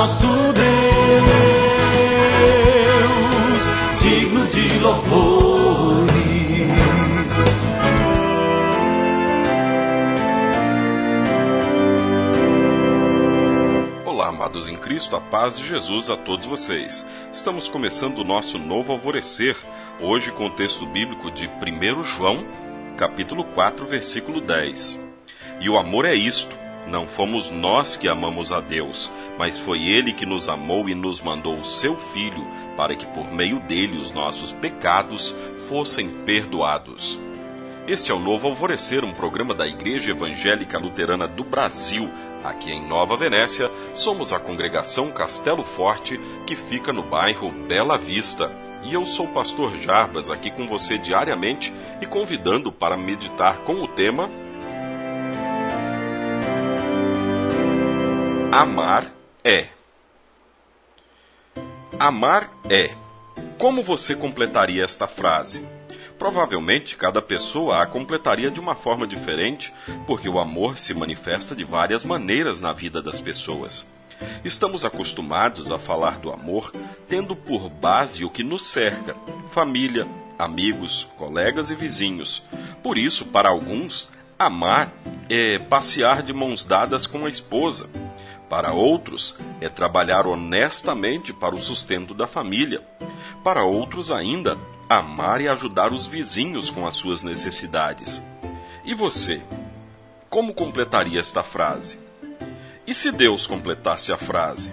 nosso Deus, digno de louvores. Olá, amados em Cristo, a paz de Jesus a todos vocês. Estamos começando o nosso novo alvorecer, hoje com o texto bíblico de 1 João, capítulo 4, versículo 10. E o amor é isto: não fomos nós que amamos a Deus, mas foi Ele que nos amou e nos mandou o seu Filho, para que por meio dele os nossos pecados fossem perdoados. Este é o Novo Alvorecer, um programa da Igreja Evangélica Luterana do Brasil. Aqui em Nova Venécia, somos a congregação Castelo Forte, que fica no bairro Bela Vista. E eu sou o pastor Jarbas, aqui com você diariamente e convidando para meditar com o tema Amar é. Amar é. Como você completaria esta frase? Provavelmente cada pessoa a completaria de uma forma diferente, porque o amor se manifesta de várias maneiras na vida das pessoas. Estamos acostumados a falar do amor tendo por base o que nos cerca: família, amigos, colegas e vizinhos. Por isso, para alguns, amar é passear de mãos dadas com a esposa, para outros, é trabalhar honestamente para o sustento da família. Para outros, ainda, amar e ajudar os vizinhos com as suas necessidades. E você? Como completaria esta frase? E se Deus completasse a frase?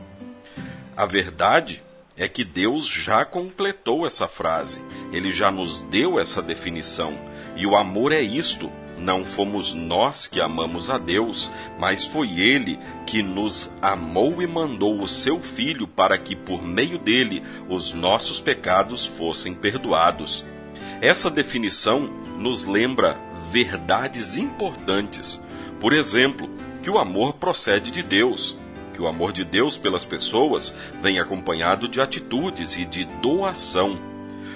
A verdade é que Deus já completou essa frase. Ele já nos deu essa definição. E o amor é isto: não fomos nós que amamos a Deus, mas foi Ele que nos amou e mandou o seu Filho para que, por meio dele, os nossos pecados fossem perdoados. Essa definição nos lembra verdades importantes. Por exemplo, que o amor procede de Deus, que o amor de Deus pelas pessoas vem acompanhado de atitudes e de doação.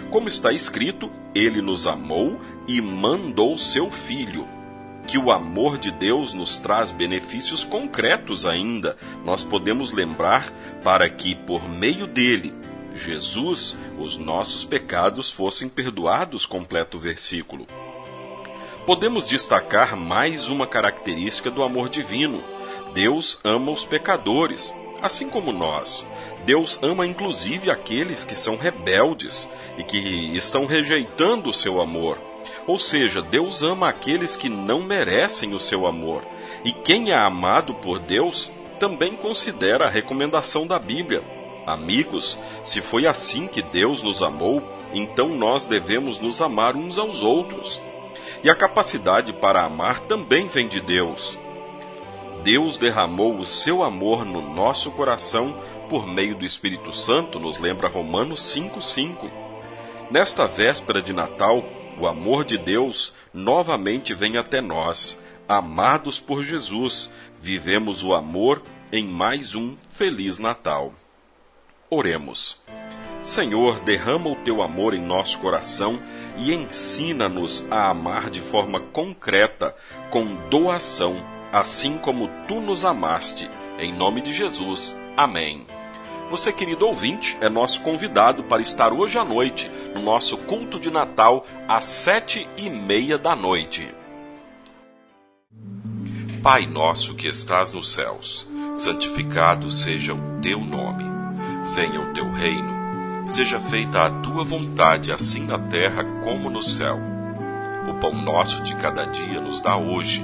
Como está escrito, ele nos amou e mandou seu filho. Que o amor de Deus nos traz benefícios concretos ainda, nós podemos lembrar para que, por meio dele, Jesus, os nossos pecados fossem perdoados, completa o versículo. Podemos destacar mais uma característica do amor divino. Deus ama os pecadores, assim como nós. Deus ama inclusive aqueles que são rebeldes e que estão rejeitando o seu amor. Ou seja, Deus ama aqueles que não merecem o seu amor. E quem é amado por Deus também considera a recomendação da Bíblia. Amigos, se foi assim que Deus nos amou, então nós devemos nos amar uns aos outros. E a capacidade para amar também vem de Deus. Deus derramou o seu amor no nosso coração por meio do Espírito Santo, nos lembra Romanos 5,5. Nesta véspera de Natal, o amor de Deus novamente vem até nós. Amados por Jesus, vivemos o amor em mais um Feliz Natal. Oremos. Senhor, derrama o teu amor em nosso coração e ensina-nos a amar de forma concreta, com doação, assim como tu nos amaste. Em nome de Jesus. Amém. Você, querido ouvinte, é nosso convidado para estar hoje à noite no nosso culto de Natal às sete e meia da noite. Pai nosso que estás nos céus, santificado seja o teu nome. Venha o teu reino. Seja feita a tua vontade, assim na terra como no céu. O pão nosso de cada dia nos dá hoje